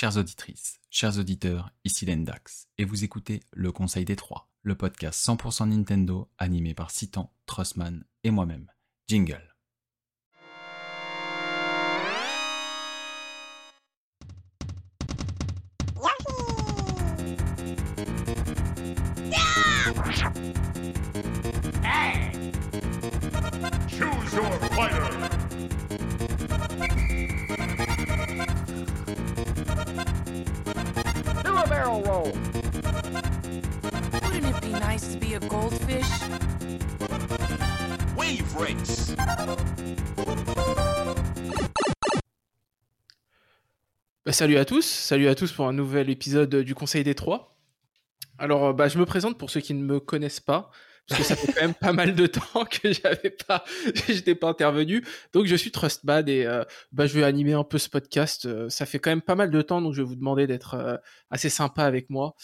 Chères auditrices, chers auditeurs, ici Lendax, et vous écoutez Le Conseil des Trois, le podcast 100% Nintendo animé par Citan, Trussman et moi-même. Jingle. Salut à tous, salut à tous pour un nouvel épisode du Conseil des Trois. Alors, euh, bah, je me présente pour ceux qui ne me connaissent pas, parce que ça fait quand même pas mal de temps que j'avais pas, j'étais pas intervenu. Donc, je suis Trustbad et euh, bah, je vais animer un peu ce podcast. Euh, ça fait quand même pas mal de temps, donc je vais vous demander d'être assez sympa avec moi.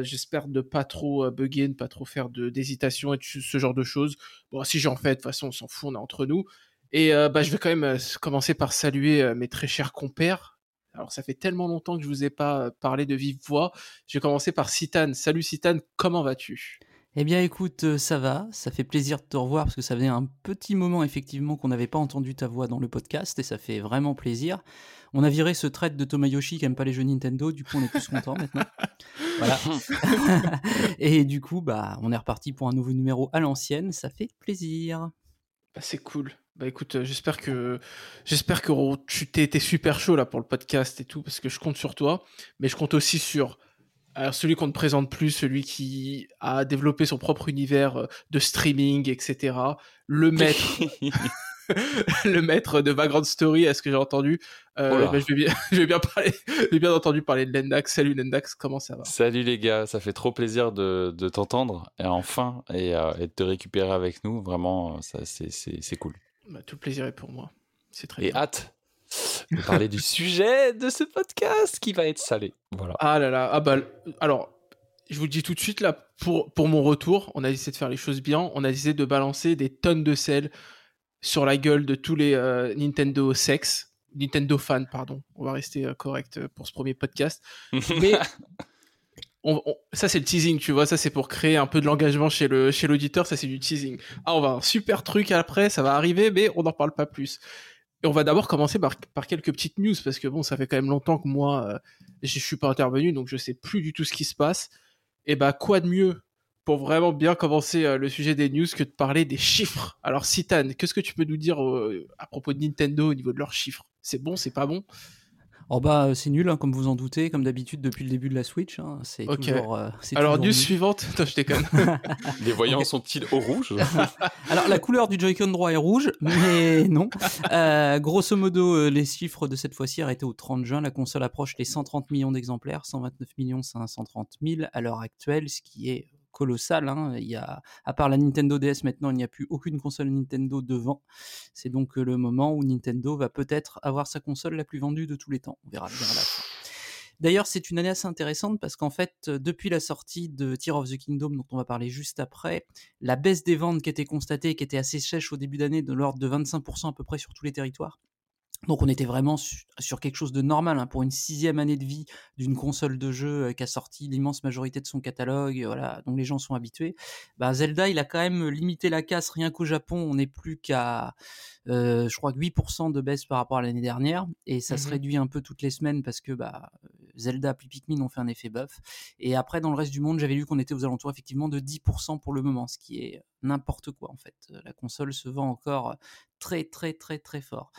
J'espère de pas trop bugger, ne pas trop faire d'hésitation et ce genre de choses. Bon, si j'en fais, de toute façon, on s'en fout, on est entre nous. Et bah, je vais quand même commencer par saluer mes très chers compères. Alors, ça fait tellement longtemps que je vous ai pas parlé de vive voix. Je vais commencer par Citane. Salut Citane, comment vas-tu? Eh bien écoute, ça va, ça fait plaisir de te revoir parce que ça faisait un petit moment effectivement qu'on n'avait pas entendu ta voix dans le podcast et ça fait vraiment plaisir. On a viré ce trait de Tomayoshi qui aime pas les jeux Nintendo, du coup on est plus content maintenant. Voilà. et du coup, bah, on est reparti pour un nouveau numéro à l'ancienne, ça fait plaisir. Bah, c'est cool. Bah écoute, euh, j'espère que j'espère que tu t'es été super chaud là pour le podcast et tout parce que je compte sur toi, mais je compte aussi sur celui qu'on ne présente plus, celui qui a développé son propre univers euh, de streaming, etc. Le maître, le maître de Vagrant Story, est-ce que j'ai entendu Euh, Oh bah, Je vais bien, je vais bien parler, j'ai bien entendu parler de Lendax. Salut Lendax, comment ça va? Salut les gars, ça fait trop plaisir de, de t'entendre et enfin et, euh, et de te récupérer avec nous. Vraiment, ça c'est cool. Bah, Tout le plaisir est pour moi. C'est très Et bien. hâte de parler du sujet de ce podcast qui va être salé. Voilà. Ah là là, ah bah, alors, je vous le dis tout de suite, là, pour, pour mon retour, on a décidé de faire les choses bien, on a décidé de balancer des tonnes de sel sur la gueule de tous les euh, Nintendo sex, Nintendo fans, pardon, on va rester euh, correct euh, pour ce premier podcast, mais on- ça c'est le teasing, tu vois, ça c'est pour créer un peu de l'engagement chez le chez l'auditeur, ça c'est du teasing. Ah, on va un super truc après, ça va arriver, mais on n'en parle pas plus. Et on va d'abord commencer par, quelques petites news, parce que bon, ça fait quand même longtemps que moi, euh, je suis pas intervenu, donc je sais plus du tout ce qui se passe. Et bah, quoi de mieux pour vraiment bien commencer euh, le sujet des news que de parler des chiffres? Alors, Citan, qu'est-ce que tu peux nous dire euh, à propos de Nintendo au niveau de leurs chiffres? C'est bon, c'est pas bon? Oh bah euh, c'est nul, hein, comme vous en doutez, comme d'habitude depuis le début de la Switch. hein, c'est Ok. toujours. euh, Alors, toujours news nul. suivante. Non, je déconne. Les voyants sont-ils au rouge Alors la couleur du Joy-Con droit est rouge, mais non. Euh, grosso modo, euh, les chiffres de cette fois-ci arrêtés au 30 juin. La console approche les 130 millions d'exemplaires, 129 millions 530 000 à l'heure actuelle, ce qui est colossal. hein. Y a, à part la Nintendo DS maintenant, il n'y a plus aucune console Nintendo devant. C'est donc euh, le moment où Nintendo va peut-être avoir sa console la plus vendue de tous les temps. On verra bien la. D'ailleurs, c'est une année assez intéressante parce qu'en fait, euh, depuis la sortie de Tear of the Kingdom, dont on va parler juste après, la baisse des ventes qui était constatée, qui était assez sèche au début d'année, de l'ordre de 25% à peu près sur tous les territoires. Donc on était vraiment su- sur quelque chose de normal hein, pour une sixième année de vie d'une console de jeu euh, qui a sorti l'immense majorité de son catalogue, voilà, donc les gens sont habitués. Bah, Zelda, il a quand même limité la casse, rien qu'au Japon, on n'est plus qu'à, euh, je crois, que 8% de baisse par rapport à l'année dernière, et ça se Mhm. réduit un peu toutes les semaines parce que bah, Zelda puis Pikmin ont fait un effet buff. Et après, dans le reste du monde, j'avais lu qu'on était aux alentours effectivement de 10% pour le moment, ce qui est n'importe quoi en fait. La console se vend encore très très très très fort.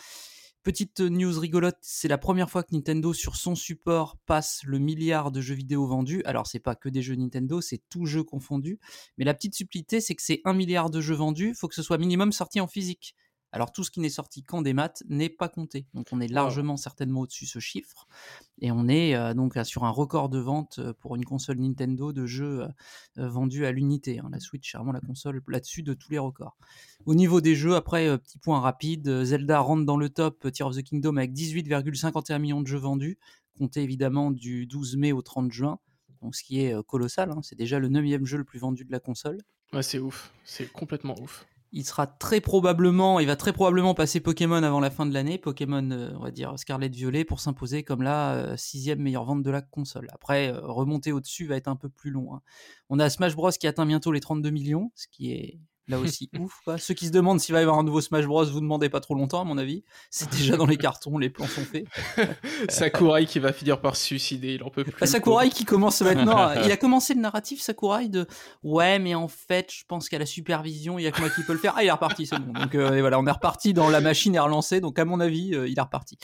Petite news rigolote, c'est la première fois que Nintendo sur son support passe le milliard de jeux vidéo vendus. Alors c'est pas que des jeux Nintendo, c'est tout jeu confondu. Mais la petite subtilité, c'est que c'est un milliard de jeux vendus, faut que ce soit minimum sorti en physique. Alors tout ce qui n'est sorti qu'en démat n'est pas compté. Donc on est largement certainement au-dessus de ce chiffre. Et on est euh, donc sur un record de vente euh, pour une console Nintendo de jeux euh, vendus à l'unité. hein. La Switch, c'est vraiment la console là-dessus de tous les records. Au niveau des jeux, après, euh, petit point rapide, Zelda rentre dans le top euh, Tear of the Kingdom avec 18,51 millions de jeux vendus, compté évidemment du 12 mai au 30 juin. Donc ce qui est colossal, hein. c'est déjà le neuvième jeu le plus vendu de la console. Ouais, c'est ouf. C'est complètement ouf. Il sera très probablement, il va très probablement passer Pokémon avant la fin de l'année, Pokémon, euh, on va dire Scarlet Violet, pour s'imposer comme la euh, sixième meilleure vente de la console. Après, euh, remonter au-dessus va être un peu plus long. hein. On a Smash Bros qui atteint bientôt les 32 millions, ce qui est là aussi ouf. Quoi. Ceux qui se demandent s'il va y avoir un nouveau Smash Bros, vous demandez pas trop longtemps, à mon avis. C'est déjà dans les cartons, les plans sont faits. Sakurai qui va finir par se suicider, il en peut plus. Bah, Sakurai qui commence maintenant. il a commencé le narratif, Sakurai, de ouais, mais en fait, je pense qu'à la supervision, il y a que moi qui peux le faire. Ah, il est reparti, c'est bon. Donc euh, et voilà, on est reparti dans la machine est relancée. Donc à mon avis, euh, il est reparti.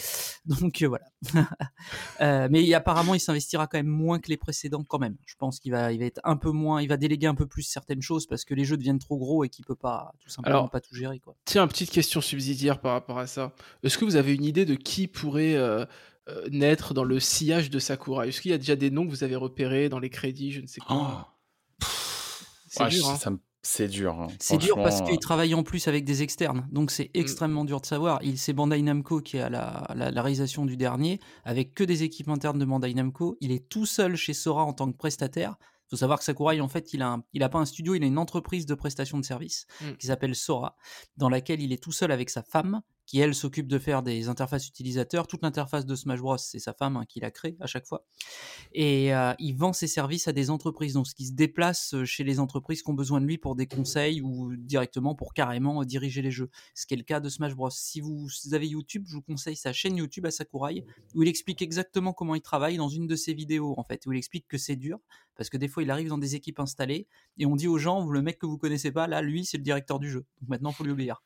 Donc euh, voilà. Mais apparemment, il s'investira quand même moins que les précédents, quand même. Je pense qu'il va, il va être un peu moins, il va déléguer un peu plus certaines choses parce que les jeux deviennent trop gros et qu'il peut pas, tout simplement, Alors, pas tout gérer, quoi. Tiens, petite question subsidiaire par rapport à ça. Est-ce que vous avez une idée de qui pourrait euh, euh, naître dans le sillage de Sakurai Est-ce qu'il y a déjà des noms que vous avez repérés dans les crédits, je ne sais quoi Oh. C'est Ouais, dur, je- hein. ça me- C'est dur. hein. C'est dur parce qu'il travaille en plus avec des externes, donc Mm. c'est extrêmement dur de savoir. Il c'est Bandai Namco qui a la, la- la réalisation du dernier, avec que des équipes internes de Bandai Namco. Il est tout seul chez Sora en tant que prestataire. Il faut savoir que Sakurai, en fait, il a, un- il a pas un studio, il a une entreprise de prestation de services Mm. qui s'appelle Sora, dans laquelle il est tout seul avec sa femme, qui elle s'occupe de faire des interfaces utilisateurs. Toute l'interface de Smash Bros, c'est sa femme hein, qui la crée à chaque fois. Et euh, il vend ses services à des entreprises, donc ce qui se déplace euh, chez les entreprises qui ont besoin de lui pour des conseils ou directement pour carrément euh, diriger les jeux. Ce qui est le cas de Smash Bros. Si vous, avez YouTube, je vous conseille sa chaîne YouTube à Sakurai, où il explique exactement comment il travaille dans une de ses vidéos, en fait, où il explique que c'est dur, parce que des fois il arrive dans des équipes installées, et on dit aux gens, le mec que vous connaissez pas, là, lui, c'est le directeur du jeu. Donc maintenant, faut lui obéir.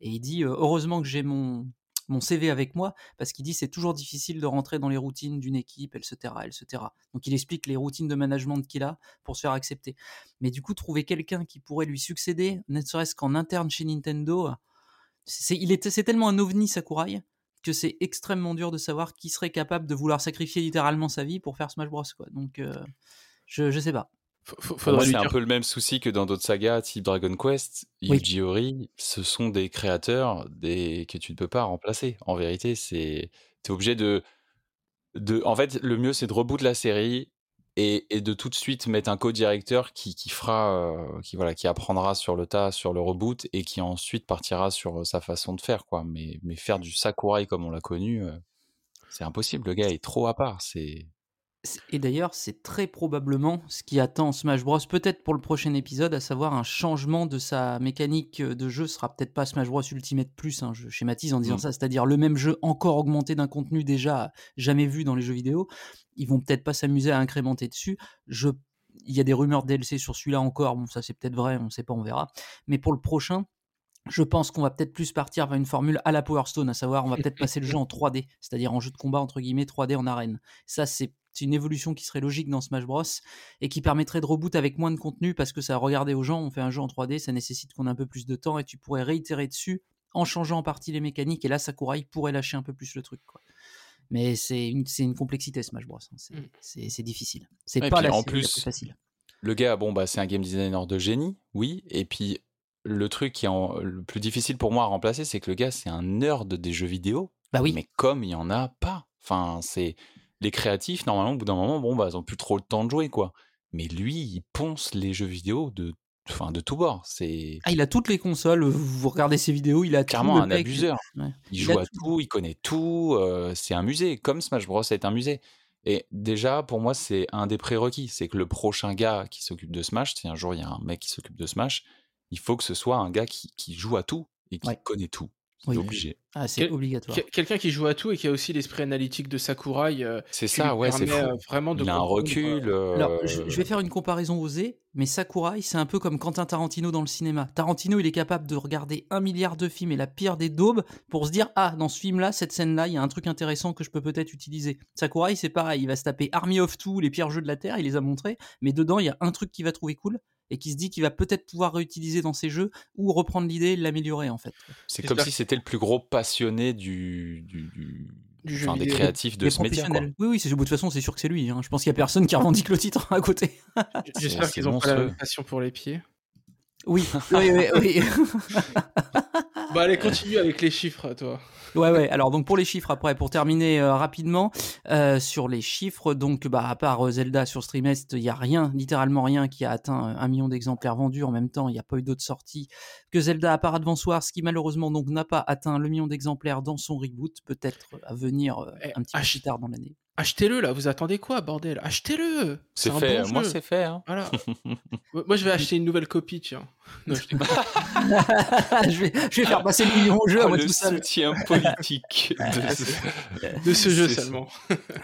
Et il dit, euh, heureusement que j'ai mon, mon CV avec moi, parce qu'il dit c'est toujours difficile de rentrer dans les routines d'une équipe, etc., etc. Donc il explique les routines de management qu'il a pour se faire accepter. Mais du coup, trouver quelqu'un qui pourrait lui succéder, ne serait-ce qu'en interne chez Nintendo, c'est, il est, c'est tellement un ovni Sakurai que c'est extrêmement dur de savoir qui serait capable de vouloir sacrifier littéralement sa vie pour faire Smash Bros. Quoi. Donc euh, je, je sais pas. C'est un peu le même souci que dans d'autres sagas type Dragon Quest. Yuji Horii, ce sont des créateurs des... que tu ne peux pas remplacer. En vérité, c'est es obligé de... de. En fait, le mieux, c'est de reboot la série et, et de tout de suite mettre un co-directeur qui, qui fera, euh, qui voilà, qui apprendra sur le tas, sur le reboot et qui ensuite partira sur sa façon de faire, quoi. Mais, mais faire du Sakurai comme on l'a connu, euh, c'est impossible. Le gars est trop à part. C'est- Et d'ailleurs, c'est très probablement ce qui attend Smash Bros. Peut-être pour le prochain épisode, à savoir un changement de sa mécanique de jeu. Ce sera peut-être pas Smash Bros Ultimate Plus, hein, je schématise en disant Mm. ça, c'est-à-dire le même jeu encore augmenté d'un contenu déjà jamais vu dans les jeux vidéo. Ils vont peut-être pas s'amuser à incrémenter dessus. Je... Il y a des rumeurs de DLC sur celui-là encore. Bon, ça c'est peut-être vrai, on sait pas, on verra. Mais pour le prochain, je pense qu'on va peut-être plus partir vers une formule à la Power Stone, à savoir on va peut-être passer le jeu en 3D, c'est-à-dire en jeu de combat entre guillemets 3D en arène. Ça c'est une évolution qui serait logique dans Smash Bros et qui permettrait de reboot avec moins de contenu parce que ça regardait aux gens, on fait un jeu en 3D, ça nécessite qu'on ait un peu plus de temps et tu pourrais réitérer dessus en changeant en partie les mécaniques et là Sakurai pourrait lâcher un peu plus le truc quoi. Mais c'est une, complexité Smash Bros. hein. C'est, Mm. c'est, difficile. C'est Ouais, pas la en la plus- plus facile. le gars, bon, bah, c'est un game designer de génie, oui. Et puis, le truc qui est en- le plus difficile pour moi à remplacer, c'est que le gars, c'est un nerd des jeux vidéo. Bah oui. Mais comme il y en a pas. Enfin, c'est les créatifs, normalement, au bout d'un moment, bon, bah, ils ont plus trop le temps de jouer, quoi. Mais lui, il ponce les jeux vidéo de, enfin, de tout bord. C'est Ah, il a toutes les consoles, vous regardez ses vidéos, il a tout, clairement un mec. abuseur. Ouais. Il Il joue à tout, il connaît tout. euh, c'est un musée, comme Smash Bros est un musée. Et déjà, pour moi, c'est un des prérequis. C'est que le prochain gars qui s'occupe de Smash, si un jour il y a un mec qui s'occupe de Smash, il faut que ce soit un gars qui, qui joue à tout et qui Ouais. connaît tout. C'est Oui. obligé. Ah, c'est Quel- obligatoire. Que- Quelqu'un qui joue à tout et qui a aussi l'esprit analytique de Sakurai. euh, C'est ça, ouais, c'est euh, vraiment de Il a un recul. euh, Alors, je, je vais faire une comparaison osée, mais Sakurai, c'est un peu comme Quentin Tarantino dans le cinéma. Tarantino, il est capable de regarder un milliard de films et la pire des daubes pour se dire Ah, dans ce film-là, cette scène-là, il y a un truc intéressant que je peux peut-être utiliser. Sakurai, c'est pareil, il va se taper Army of Two, les pires jeux de la Terre, il les a montrés, mais dedans, il y a un truc qu'il va trouver cool et qui se dit qu'il va peut-être pouvoir réutiliser dans ses jeux ou reprendre l'idée et l'améliorer en fait. C'est comme si c'était le plus gros passionné du, du, du- Du jeu enfin, des créatifs de ce média. Quoi. Oui, oui, c'est, de toute façon, c'est sûr que c'est lui. hein. Je pense qu'il y a personne qui revendique le titre à côté. J'espère qu'ils ont pas la passion pour les pieds. Oui, oui, oui. oui. Bah allez, continue avec les chiffres, toi. Ouais, ouais. Alors, donc pour les chiffres, après, pour terminer euh, rapidement, euh, sur les chiffres, donc, bah, à part euh, Zelda sur ce trimestre, il n'y a rien, littéralement rien, qui a atteint un million d'exemplaires vendus. En même temps, il n'y a pas eu d'autres sorties que Zelda à part Advance Wars, qui malheureusement donc n'a pas atteint le million d'exemplaires dans son reboot, peut-être à venir euh, Eh, un petit peu plus tard dans l'année. Achetez-le là, vous attendez quoi, bordel? Achetez-le C'est un fait, bon moi jeu. c'est fait. Hein. Voilà. Moi, je vais acheter une nouvelle copie, tiens. Non, je vais, je vais faire passer le million au jeu à Oh, moi le tout seul. soutien politique de ce, de ce jeu seulement.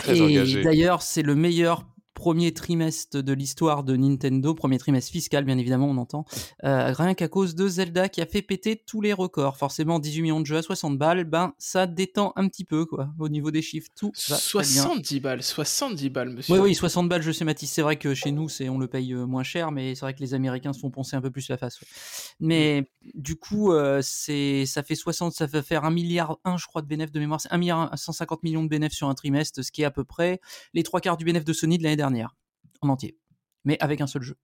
Très Et engagé. d'ailleurs, c'est le meilleur premier trimestre de l'histoire de Nintendo, premier trimestre fiscal bien évidemment on entend, euh, rien qu'à cause de Zelda qui a fait péter tous les records. Forcément 18 millions de jeux à 60 balles, ben ça détend un petit peu quoi au niveau des chiffres. Tout va très bien. 70 balles, 70 balles, monsieur. Oui, oui, 60 balles, je sais, Mathis. C'est vrai que chez nous, c'est on le paye euh, moins cher, mais c'est vrai que les Américains se font poncer un peu plus la face. ouais. Mais du coup, euh, c'est ça fait 60, ça fait faire un milliard 1, je crois, de bénéfices de mémoire. C'est 1 milliard 150 millions de bénéfices sur un trimestre, ce qui est à peu près les trois quarts du bénéfice de Sony de l'année dernière, en entier. Mais avec un seul jeu.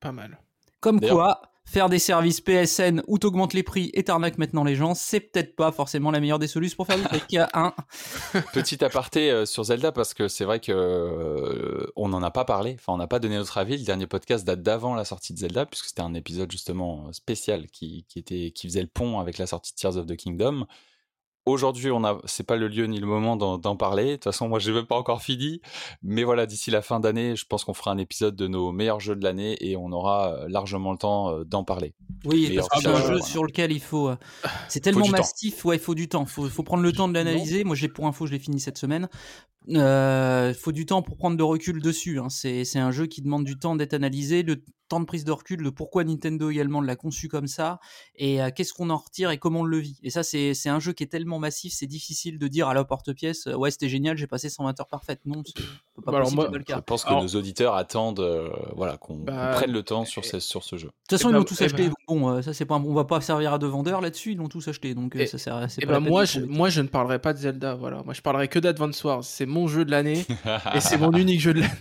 Pas mal. Comme quoi, faire des services PSN où t'augmentes les prix et t'arnaques maintenant les gens, c'est peut-être pas forcément la meilleure des solutions pour faire du fric. Hein. Petit aparté euh, sur Zelda parce que c'est vrai que euh, on n'en a pas parlé, enfin on n'a pas donné notre avis. Le dernier podcast date d'avant la sortie de Zelda puisque c'était un épisode justement euh, spécial qui, qui était qui faisait le pont avec la sortie de Tears of the Kingdom. Aujourd'hui, on a, c'est pas le lieu ni le moment d'en, parler. De toute façon, moi, j'ai même pas encore fini. Mais voilà, d'ici la fin d'année, je pense qu'on fera un épisode de nos meilleurs jeux de l'année et on aura euh, largement le temps euh, d'en parler. Oui, parce que c'est un jeu voilà. sur lequel il faut. euh, C'est tellement temps. massif, ouais, il faut du temps. Faut, faut prendre le temps de l'analyser. Moi, j'ai pour info, je l'ai fini cette semaine. Euh, faut du temps pour prendre de recul dessus. hein. C'est c'est un jeu qui demande du temps d'être analysé, le temps de prise de recul, le pourquoi Nintendo également l'a conçu comme ça, et euh, qu'est-ce qu'on en retire et comment on le vit. Et ça, c'est c'est un jeu qui est tellement massif, c'est difficile de dire à la porte-pièce, euh, ouais, c'était génial, j'ai passé 120 heures parfaites. Non, c'est c'est pas Bah alors possible, moi, le cas. Je pense que Alors- nos auditeurs attendent, euh, voilà, qu'on, qu'on Bah, prenne le temps sur ce, sur ce jeu. De toute façon, Eh ils ben- l'ont tous eh acheté. donc bon, euh, ça c'est pas, un- on va pas servir à de vendeurs là-dessus. Ils l'ont tous acheté, donc Et- ça sert. Et pas moi de je, promettre. moi, je ne parlerai pas de Zelda, voilà. Moi, je parlerai que d'Advance Wars. C'est mon jeu de l'année et c'est mon unique jeu de l'année.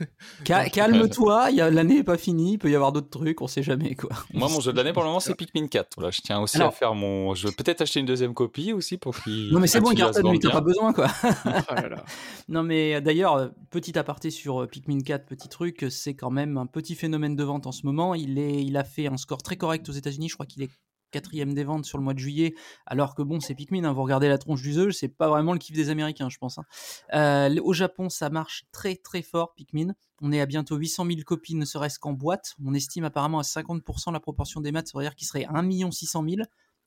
Ca- Calme-toi, il y a- l'année est pas finie, il peut y avoir d'autres trucs, on sait jamais quoi. Moi, mon jeu de l'année pour le moment, c'est Pikmin 4. Voilà, je tiens aussi Alors- à faire mon. Je vais peut-être acheter une deuxième copie aussi pour qu'il. Non mais c'est bon, Carton, lui, t'as pas besoin quoi. Oh là là. Non mais euh, d'ailleurs, euh, petit aparté sur euh, Pikmin 4, petit truc, euh, c'est quand même un petit phénomène de vente en ce moment. Il, est, il a fait un score très correct aux États-Unis, je crois qu'il est quatrième des ventes sur le mois de juillet, alors que bon, c'est Pikmin, hein, vous regardez la tronche du jeu, c'est pas vraiment le kiff des Américains, je pense. hein. Euh, au Japon, ça marche très très fort, Pikmin. On est à bientôt 800 000 copies, ne serait-ce qu'en boîte. On estime apparemment à 50% la proportion des maths, c'est-à-dire qu'il serait 1 600 000.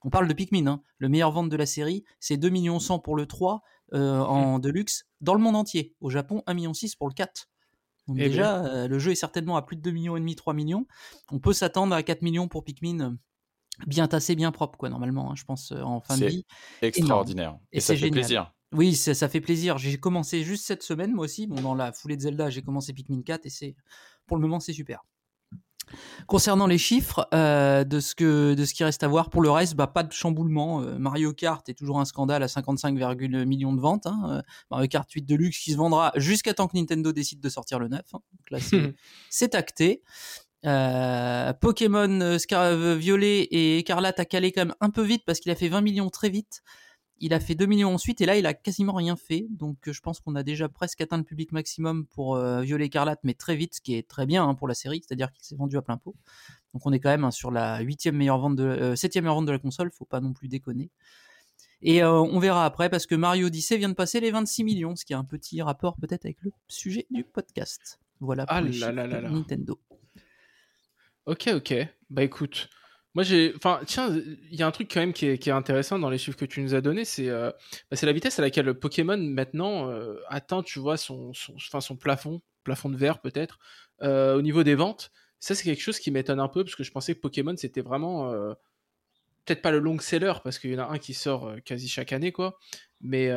On parle de Pikmin, hein. le meilleur vente de la série, c'est 2 millions 100 pour le 3 euh, en deluxe dans le monde entier. Au Japon, 1 million 6 pour le 4. Donc Eh déjà, euh, le jeu est certainement à plus de 2 millions et demi, 3 millions. On peut s'attendre à 4 millions pour Pikmin, euh, bien tassé, bien propre, quoi, normalement, hein, je pense, euh, en fin de C'est vie. Extraordinaire. Et Et, ça c'est fait génial. plaisir. Oui, ça, ça fait plaisir. J'ai commencé juste cette semaine, moi aussi. Bon, dans la foulée de Zelda, j'ai commencé Pikmin 4 et c'est, pour le moment, c'est super. Concernant les chiffres euh, de, ce que, de ce qui reste à voir, pour le reste, bah, pas de chamboulement. Euh, Mario Kart est toujours un scandale à 55, millions de ventes. hein. Euh, Mario Kart 8 Deluxe qui se vendra jusqu'à temps que Nintendo décide de sortir le 9. hein. Donc là, c'est acté. Euh, Pokémon euh, euh, Violet et Écarlate a calé quand même un peu vite parce qu'il a fait 20 millions très vite. Il a fait 2 millions ensuite et là il a quasiment rien fait. Donc je pense qu'on a déjà presque atteint le public maximum pour euh, Violet Écarlate, mais très vite, ce qui est très bien hein, pour la série, c'est-à-dire qu'il s'est vendu à plein pot. Donc on est quand même hein, sur la huitième meilleure vente de, euh, septième meilleure vente de la console, faut pas non plus déconner. Et on verra après parce que Mario Odyssey vient de passer les 26 millions, ce qui a un petit rapport peut-être avec le sujet du podcast. Voilà pour Ah les là chiffres là là de là. Nintendo. Ok, ok. Bah écoute, moi j'ai. Enfin, tiens, il y a un truc quand même qui est, qui est intéressant dans les chiffres que tu nous as donnés, c'est euh, bah, la vitesse à laquelle le Pokémon maintenant euh, atteint, tu vois, son, son, enfin, son plafond, plafond de verre peut-être, euh, au niveau des ventes. Ça, c'est quelque chose qui m'étonne un peu parce que je pensais que Pokémon c'était vraiment. euh, Peut-être pas le long seller parce qu'il y en a un qui sort quasi chaque année, quoi. Mais,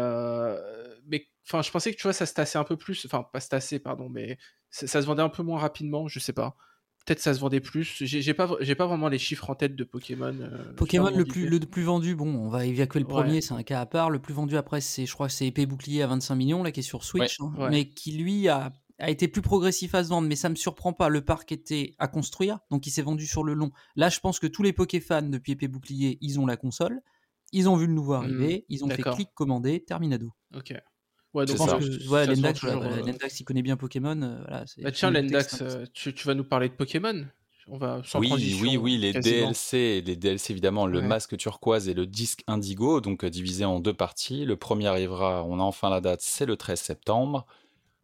mais enfin, je pensais que tu vois, ça se tassait un peu plus. Enfin, pas se tassait, pardon, mais ça se vendait un peu moins rapidement, je sais pas. Peut-être ça se vendait plus. J'ai pas, j'ai pas vraiment les chiffres en tête de Pokémon. euh, Pokémon le plus, d'idée. le plus vendu, bon, on va évacuer le Ouais. premier, c'est un cas à part. Le plus vendu après, c'est, je crois que c'est épée bouclier à 25 millions, là, qui est sur Switch, hein, Ouais. mais qui lui a, a été plus progressif à se vendre, mais ça me surprend pas. Le parc était à construire, donc il s'est vendu sur le long. Là, je pense que tous les Pokéfans depuis épée bouclier, ils ont la console. Ils ont vu le nouveau Hmm, arriver, ils ont fait clic commander, terminado. Ok. Ouais, donc Je pense ça. que Lendax, toujours, voilà, euh, Lendax, il connaît bien Pokémon. euh, voilà, c'est- Bah tiens, Lendax, euh, tu, tu vas nous parler de Pokémon On va sans oui, oui, oui, les quasiment. DLC, les DLC évidemment, le Ouais. masque turquoise et le disque indigo, donc euh, divisé en deux parties. Le premier arrivera, on a enfin la date, c'est le 13 septembre.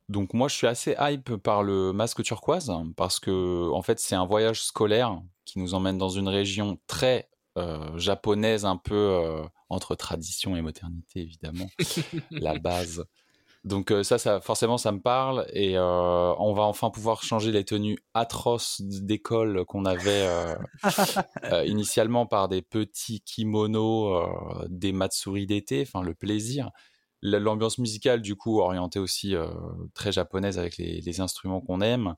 Donc moi, je suis assez hype par le masque turquoise parce que en fait, c'est un voyage scolaire qui nous emmène dans une région très euh, japonaise, un peu euh, entre tradition et modernité évidemment, la base. Donc euh, ça, ça, forcément, ça me parle et euh, on va enfin pouvoir changer les tenues atroces d'école qu'on avait euh, euh, initialement par des petits kimonos, des matsuri d'été, enfin le plaisir. L'ambiance musicale, du coup, orientée aussi très japonaise avec les, les instruments qu'on aime.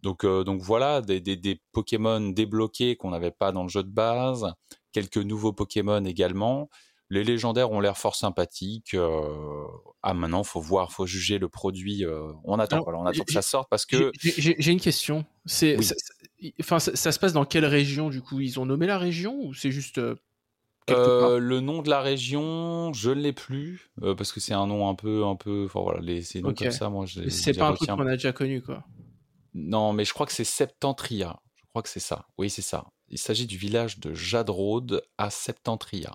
Donc, donc voilà, des, des, des Pokémon débloqués qu'on n'avait pas dans le jeu de base, quelques nouveaux Pokémon également. Les légendaires ont l'air fort sympathiques. euh, Ah, maintenant, faut voir, faut juger le produit. euh, On attend, Alors, voilà, on attend que ça sorte parce que j'ai- une question. C'est, Oui. enfin, ça, ça se passe dans quelle région du coup? Ils ont nommé la région ou c'est juste euh, le nom de la région, je ne l'ai plus euh, parce que c'est un nom un peu, un peu. Enfin voilà, les, ces noms Ok. comme ça, moi, C'est pas un truc qu'on a déjà connu quoi. Non, mais je crois que c'est Septentria. Je crois que c'est ça. Oui, c'est ça. Il s'agit du village de Jadrode à Septentria.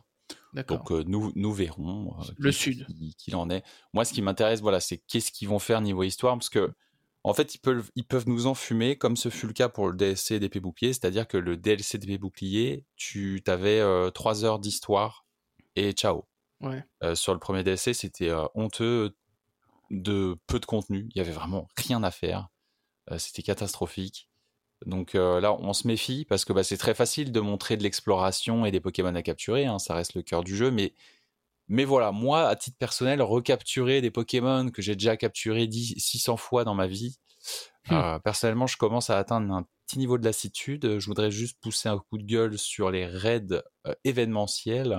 Donc euh, nous, nous verrons euh, Le sud. qui- qu'il en est. Moi, ce qui m'intéresse, voilà, c'est qu'est-ce qu'ils vont faire niveau histoire, parce que en fait, ils peuvent, ils peuvent nous enfumer, comme ce fut le cas pour le DLC d'épée bouclier, c'est-à-dire que le DLC d'épée bouclier, tu avais 3 heures d'histoire et ciao. Ouais. Euh, sur le premier DLC, c'était euh, honteux de peu de contenu. Il y avait vraiment rien à faire. Euh, c'était catastrophique. Donc euh, là, on se méfie parce que bah, c'est très facile de montrer de l'exploration et des Pokémon à capturer. hein, ça reste le cœur du jeu. Mais, mais voilà, moi, à titre personnel, recapturer des Pokémon que j'ai déjà capturés 10 600 fois dans ma vie, Hmm. euh, personnellement, je commence à atteindre un petit niveau de lassitude. Je voudrais juste pousser un coup de gueule sur les raids euh, événementiels,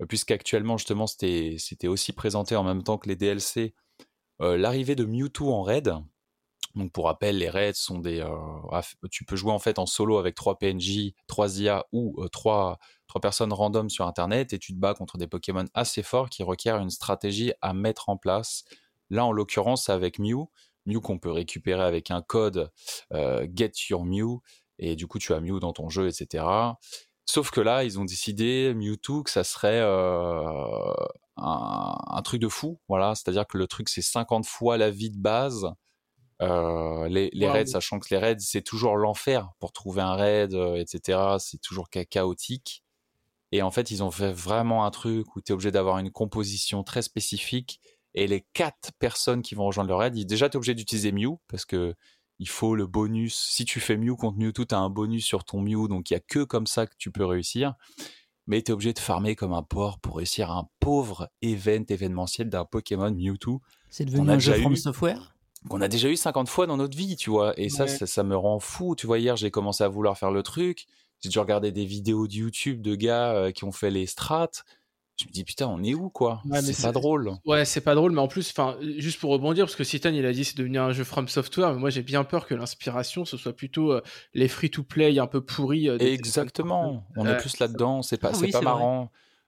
euh, puisqu'actuellement, justement, c'était aussi présenté en même temps que les DLC. L'arrivée de Mewtwo en raid. Donc pour rappel, les raids sont des. euh, tu peux jouer en fait en solo avec trois PNJ, trois IA ou euh, trois, trois personnes random sur Internet et tu te bats contre des Pokémon assez forts qui requièrent une stratégie à mettre en place. Là, en l'occurrence, avec Mew. Mew qu'on peut récupérer avec un code euh, Get Your Mew et du coup tu as Mew dans ton jeu, etc. Sauf que là, ils ont décidé Mewtwo que ça serait un, un truc de fou, voilà. C'est-à-dire que le truc c'est 50 fois la vie de base. Euh, les raids, sachant que les raids, c'est toujours l'enfer pour trouver un raid, euh, etc. C'est toujours chaotique. Et en fait, ils ont fait vraiment un truc où tu es obligé d'avoir une composition très spécifique. Et les quatre personnes qui vont rejoindre le raid, ils- déjà, tu es obligé d'utiliser Mew parce que il faut le bonus. Si tu fais Mew contre Mewtwo, tu as un bonus sur ton Mew, donc il y a que comme ça que tu peux réussir. Mais tu es obligé de farmer comme un porc pour réussir un pauvre event événementiel d'un Pokémon Mewtwo C'est On devenu a un jeu From eu- Software? Qu'on a déjà eu 50 fois dans notre vie, tu vois. Et ça, Ouais. ça, ça me rend fou. Tu vois, hier, j'ai commencé à vouloir faire le truc. J'ai dû regarder des vidéos de YouTube de gars euh, qui ont fait les strats. Je me dis, putain, on est où, quoi? Ouais, C'est pas drôle. Ouais, c'est pas drôle, mais en plus, enfin, juste pour rebondir, parce que Citan il a dit c'est devenu un jeu From Software, mais moi j'ai bien peur que l'inspiration ce soit plutôt euh, les free-to-play un peu pourris. euh, des- Exactement. On est plus là-dedans. C'est pas, Ah oui, pas vrai.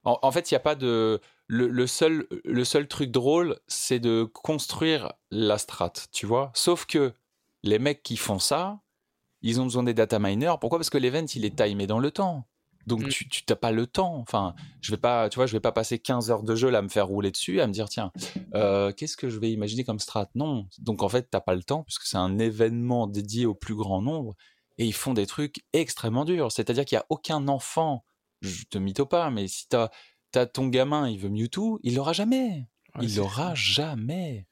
En, en fait, il y a pas de. Le, le seul, le seul truc drôle, c'est de construire la strat, tu vois. Sauf que les mecs qui font ça, ils ont besoin des data miners. Pourquoi? Parce que l'event, il est timé dans le temps. Donc Mm. tu tu t'as pas le temps. Enfin, je vais pas, tu vois, je vais pas passer 15 heures de jeu là à me faire rouler dessus, à me dire tiens, euh, qu'est-ce que je vais imaginer comme strat? Non. Donc en fait, t'as pas le temps puisque c'est un événement dédié au plus grand nombre et ils font des trucs extrêmement durs. C'est-à-dire qu'il y a aucun enfant, je te mytho pas, mais si t'as as ton gamin, il veut Mewtwo, il l'aura jamais. Ouais, il l'aura jamais.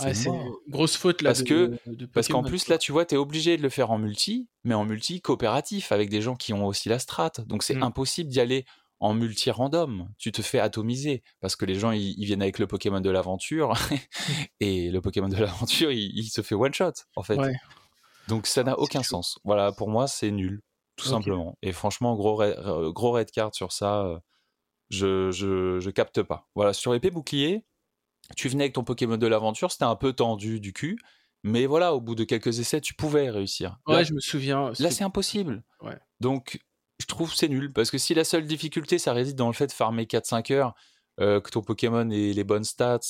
Ouais, C'est mort. grosse faute là. Parce de- que- de Parce qu'en plus, là, tu vois, tu es obligé de le faire en multi, mais en multi coopératif, avec des gens qui ont aussi la strat. Donc, c'est Mm. impossible d'y aller en multi random. Tu te fais atomiser, parce que les gens, ils, ils viennent avec le Pokémon de l'aventure, et le Pokémon de l'aventure, il, il se fait one-shot, en fait. Ouais. Donc, ça n'a c'est aucun sens. Voilà, pour moi, c'est nul, tout simplement. Et franchement, gros, red- euh, gros red card sur ça, euh, je, je, je capte pas. Voilà, sur épée bouclier, tu venais avec ton Pokémon de l'aventure, c'était un peu tendu du cul, mais voilà, au bout de quelques essais, tu pouvais réussir. Ouais, Là, je me souviens. là, c'est impossible. Ouais. Donc, je trouve c'est nul. Parce que si la seule difficulté, ça réside dans le fait de farmer 4-5 heures, euh, que ton Pokémon ait les bonnes stats,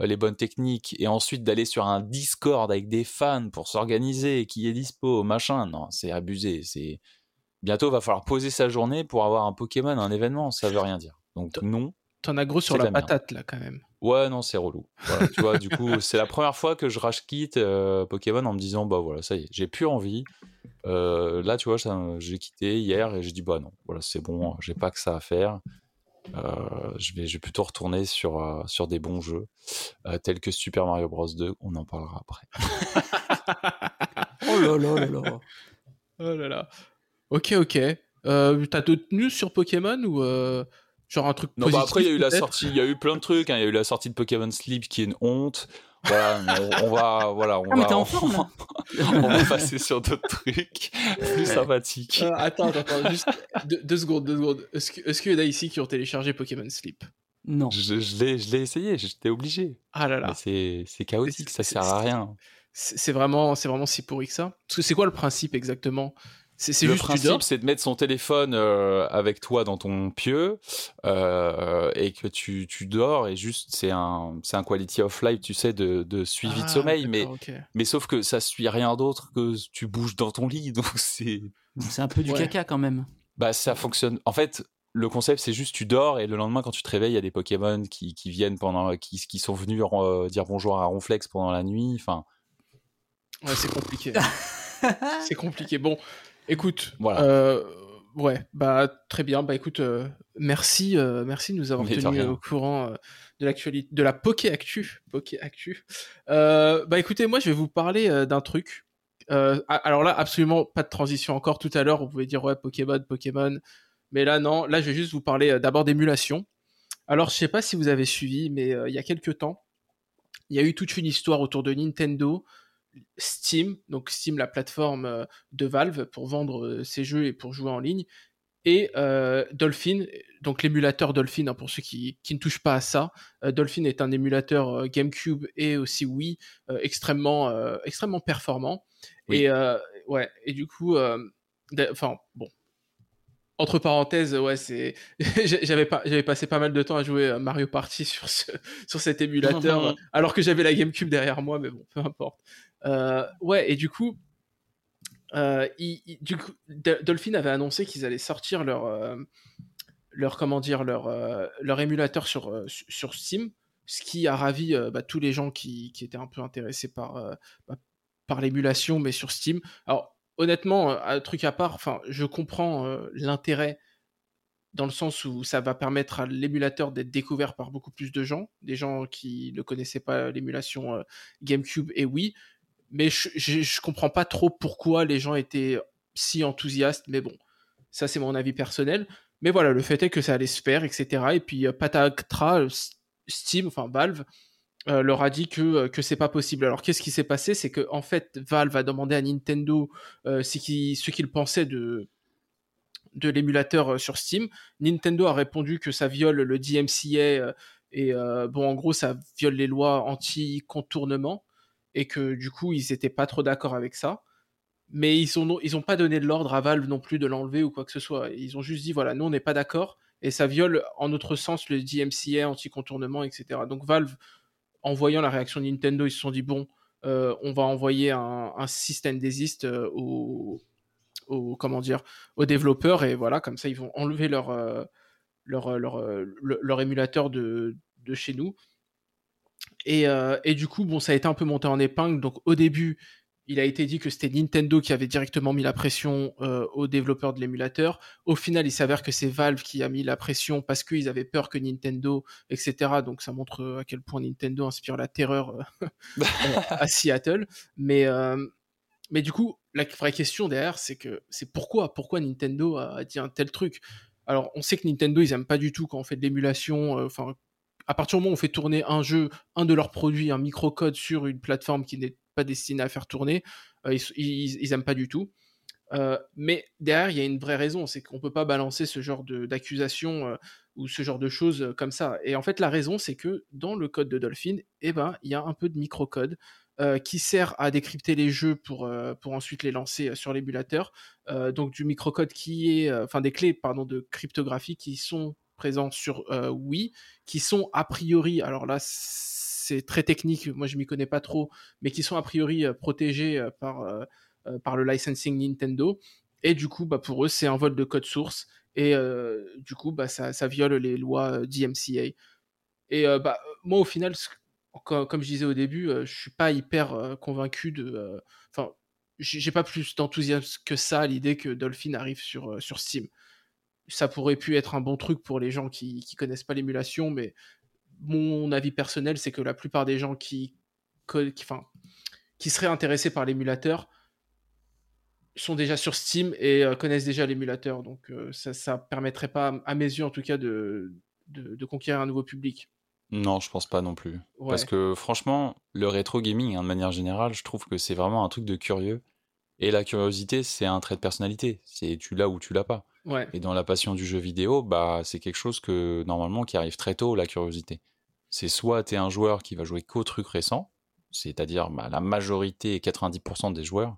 les bonnes techniques, et ensuite d'aller sur un Discord avec des fans pour s'organiser, qui est dispo, machin, non, c'est abusé. C'est Bientôt, va falloir poser sa journée pour avoir un Pokémon, un événement, ça veut rien dire. Donc non. T'en as gros sur la patate là quand même. Ouais, non, c'est relou. Voilà, tu vois, du coup, c'est la première fois que je rage quitte euh, Pokémon en me disant, bah voilà, ça y est, j'ai plus envie. Euh, là, tu vois, j'ai quitté hier et j'ai dit, bah non, voilà, c'est bon, j'ai pas que ça à faire. Euh, je, vais, je vais plutôt retourner sur, euh, sur des bons jeux, euh, tels que Super Mario Bros. 2, on en parlera après. Oh là là là là. Oh là là. Ok, ok. Euh, T'as d'autres news sur Pokémon ou euh, genre un truc Non, bah positif après, il y a eu la sortie, il y a eu plein de trucs, hein, il y a eu la sortie de Pokémon Sleep qui est une honte. Voilà, on, on va, voilà, on Ah, mais va, en forme, on va passer sur d'autres trucs plus sympathiques. Euh, Attends, attends, juste deux, deux secondes, deux secondes. Est-ce que- est-ce qu'il y en a ici qui ont téléchargé Pokémon Sleep? Non. Je, je l'ai, je l'ai essayé, j'étais obligé. Ah là là. c'est, c'est chaotique, ça sert à rien. C'est c'est vraiment, c'est vraiment si pourri que ça. Parce que c'est quoi le principe exactement? C'est Le juste principe, c'est de mettre son téléphone euh, avec toi dans ton pieu euh, et que tu, tu dors et juste c'est un, c'est un quality of life, tu sais, de, de suivi de Ah, sommeil. Mais, mais sauf que ça suit rien d'autre que tu bouges dans ton lit. Donc c'est. C'est un peu du Ouais. caca quand même. Bah, ça fonctionne. En fait, le concept, c'est juste tu dors et le lendemain, quand tu te réveilles, il y a des Pokémon qui, qui viennent pendant. Qui, qui sont venus euh, dire bonjour à Ronflex pendant la nuit. Enfin, Ouais, c'est compliqué. c'est compliqué. Bon, écoute. Voilà. euh, ouais, bah très bien. Bah écoute, euh, merci, euh, merci de nous avoir tenus au courant de l'actualité, de la Poké Actu. Poké Actu. Bah écoutez, moi je vais vous parler d'un truc. Alors là, absolument pas de transition encore. Tout à l'heure, vous pouvez dire ouais Pokémon, Pokémon, mais là non. Là, je vais juste vous parler d'abord d'émulation. Alors, je sais pas si vous avez suivi, mais il y a quelques temps, il y a eu toute une histoire autour de Nintendo, Steam, donc Steam, la plateforme euh, de Valve pour vendre euh, ses jeux et pour jouer en ligne, et euh, Dolphin, donc l'émulateur Dolphin, hein, pour ceux qui, qui ne touchent pas à ça. Euh, Dolphin est un émulateur euh, GameCube et aussi Wii extrêmement, extrêmement performant. Oui. Et ouais, et du coup, enfin bon. Entre parenthèses, ouais, c'est j'avais pas j'avais passé pas mal de temps à jouer à Mario Party sur ce sur cet émulateur alors que j'avais la GameCube derrière moi, mais bon, peu importe. Euh, ouais, et du coup, euh, Dolphin avait annoncé qu'ils allaient sortir leur, euh, leur comment dire, leur, leur émulateur sur, su- sur Steam, ce qui a ravi bah, tous les gens qui, qui étaient un peu intéressés par, bah, par l'émulation, mais sur Steam. Alors, honnêtement, un truc à part, je comprends l'intérêt dans le sens où ça va permettre à l'émulateur d'être découvert par beaucoup plus de gens, des gens qui ne connaissaient pas l'émulation GameCube et Wii, mais je, je, comprends pas trop pourquoi les gens étaient si enthousiastes, mais bon, ça c'est mon avis personnel. Mais voilà, le fait est que ça allait se faire, etc. Et puis euh, Patatra, euh, Steam, enfin Valve, euh, leur a dit que, euh, que c'est pas possible. Alors qu'est-ce qui s'est passé? C'est que en fait, Valve a demandé à Nintendo ce qu'il ce qu'il pensait de, de l'émulateur sur Steam. Nintendo a répondu que ça viole le DMCA et bon, en gros, ça viole les lois anti-contournement et que du coup, ils étaient pas trop d'accord avec ça. Mais ils ont, ils ont pas donné de l'ordre à Valve non plus de l'enlever ou quoi que ce soit. Ils ont juste dit voilà, nous on n'est pas d'accord et ça viole en notre sens le DMCA anti-contournement, etc. Donc Valve, en voyant la réaction de Nintendo, ils se sont dit bon, euh, on va envoyer un, système desist euh, au, au comment dire aux développeurs et voilà comme ça ils vont enlever leur euh, leur, euh, leur, euh, le- leur émulateur de, de chez nous et, euh, et du coup bon ça a été un peu monté en épingle donc au début il a été dit que c'était Nintendo qui avait directement mis la pression euh, aux développeurs de l'émulateur. Au final, il s'avère que c'est Valve qui a mis la pression parce qu'ils avaient peur que Nintendo, etc. Donc ça montre euh, à quel point Nintendo inspire la terreur euh, à Seattle. Mais, euh, mais du coup, la vraie question derrière, c'est que c'est pourquoi, pourquoi Nintendo a dit un tel truc? Alors, on sait que Nintendo, ils aiment pas du tout quand on fait de l'émulation. euh, à partir du moment où on fait tourner un jeu, un de leurs produits, un microcode sur une plateforme qui n'est pas destinée à faire tourner, euh, ils, ils, ils aiment pas du tout. Euh, mais derrière, il y a une vraie raison, c'est qu'on peut pas balancer ce genre d'accusation euh, ou ce genre de choses comme ça. Et en fait, la raison, c'est que dans le code de Dolphin, eh ben, il y a un peu de microcode qui sert à décrypter les jeux pour, ensuite les lancer sur l'émulateur. Donc du microcode qui est, enfin des clés pardon de cryptographie qui sont présentes sur euh, Wii, qui sont a priori, alors là c'est très technique, moi je m'y connais pas trop, mais qui sont a priori euh, protégées euh, par par le licensing Nintendo. Et du coup, bah, pour eux, c'est un vol de code source. Et du coup, bah, ça, ça viole les lois DMCA. Et bah, moi, au final, comme, je disais au début, je suis pas hyper convaincu de. Enfin, j'ai pas plus d'enthousiasme que ça à l'idée que Dolphin arrive sur, sur Steam. Ça pourrait pu être un bon truc pour les gens qui, qui connaissent pas l'émulation, mais mon avis personnel, c'est que la plupart des gens qui, qui, enfin, qui seraient intéressés par l'émulateur sont déjà sur Steam et euh, connaissent déjà l'émulateur. Donc euh, ça, ça permettrait pas, à mes yeux en tout cas, de, de, de conquérir un nouveau public. Non, je pense pas non plus. Ouais. Parce que franchement, le rétro gaming, hein, de manière générale, je trouve que c'est vraiment un truc de curieux. Et la curiosité, c'est un trait de personnalité. C'est tu l'as ou tu l'as pas. Ouais, Et dans la passion du jeu vidéo, bah c'est quelque chose que normalement qui arrive très tôt, la curiosité. C'est soit t'es un joueur qui va jouer qu'aux trucs récents, c'est-à-dire bah, la majorité, 90% des joueurs.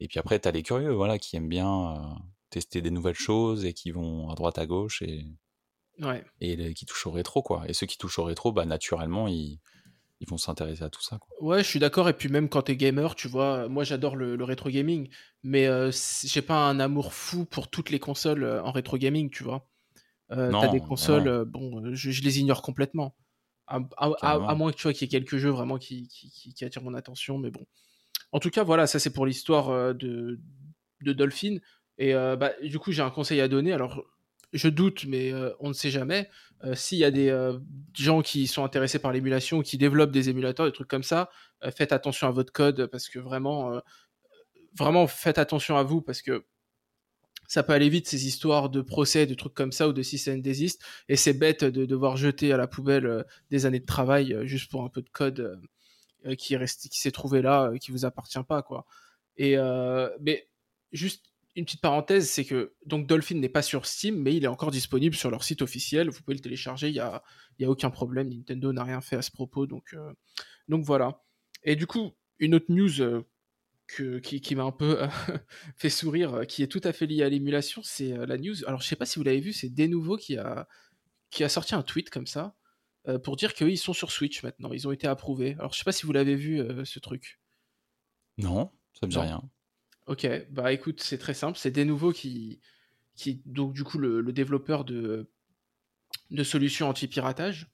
Et puis après, t'as les curieux, voilà, qui aiment bien euh, tester des nouvelles choses et qui vont à droite à gauche et, ouais. et les- qui touchent au rétro, quoi. Et ceux qui touchent au rétro, bah naturellement, ils, ils vont s'intéresser à tout ça, quoi. Ouais, je suis d'accord. Et puis même quand t'es gamer, tu vois, moi j'adore le, le rétro gaming, mais euh, j'ai pas un amour fou pour toutes les consoles euh, en rétro gaming, tu vois. Euh, t'as des consoles, euh, bon, je, je les ignore complètement. À, à- à- Carrément. à moins que tu vois qu'il y ait quelques jeux vraiment qui, qui, qui- qui attirent mon attention, mais bon. En tout cas, voilà, ça c'est pour l'histoire de, de Dolphin. Et bah, du coup, j'ai un conseil à donner. Alors, je doute, mais euh, on ne sait jamais. Euh, S'il y a des euh, gens qui sont intéressés par l'émulation qui développent des émulateurs, des trucs comme ça, faites attention à votre code parce que vraiment, vraiment faites attention à vous parce que ça peut aller vite ces histoires de procès, de trucs comme ça ou de si and desist. Et c'est bête de devoir jeter à la poubelle des années de travail juste pour un peu de code qui est qui s'est trouvé là, qui vous appartient pas quoi. Et mais juste une petite parenthèse, c'est que donc Dolphin n'est pas sur Steam, mais il est encore disponible sur leur site officiel. Vous pouvez le télécharger, il y a, il y a aucun problème. Nintendo n'a rien fait à ce propos, donc euh, donc voilà. Et du coup, une autre news euh, que, qui, qui m'a un peu euh, fait sourire, qui est tout à fait liée à l'émulation, c'est la news. Alors je sais pas si vous l'avez vu, c'est Denuvo qui a qui a sorti un tweet comme ça pour dire qu'ils sont sur Switch maintenant. Ils ont été approuvés. Alors je sais pas si vous l'avez vu ce truc. Non, ça me dit rien. Ok, bah écoute, c'est très simple. C'est des nouveaux qui, qui donc du coup le, le développeur de, de solutions anti-piratage,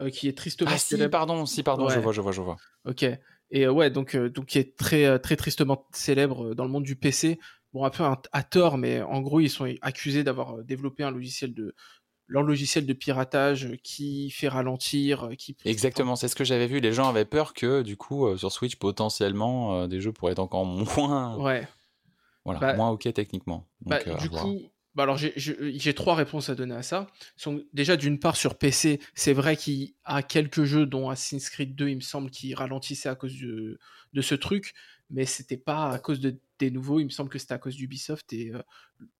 euh, qui est tristement Ah si, célèbre. pardon, si, pardon, je vois, je vois, je vois. Ok. Et euh, ouais, donc, euh, donc qui est très, très tristement célèbre dans le monde du PC. Bon, un peu à, à tort, mais en gros, ils sont accusés d'avoir développé un logiciel de leur logiciel de piratage qui fait ralentir, euh, qui Exactement, c'est ce que j'avais vu. Les gens avaient peur que, du coup, euh, sur Switch, potentiellement, euh, des jeux pourraient être encore moins, Ouais. voilà, Bah, moins ok techniquement. Bah, euh, du coup, bah alors j'ai trois réponses à donner à ça. Sont, déjà, d'une part, sur PC, c'est vrai qu'il y a quelques jeux, dont Assassin's Creed 2, il me semble, qui ralentissaient à cause de, de ce truc, mais c'était pas à cause de, des nouveaux, il me semble que c'était à cause d'Ubisoft et euh,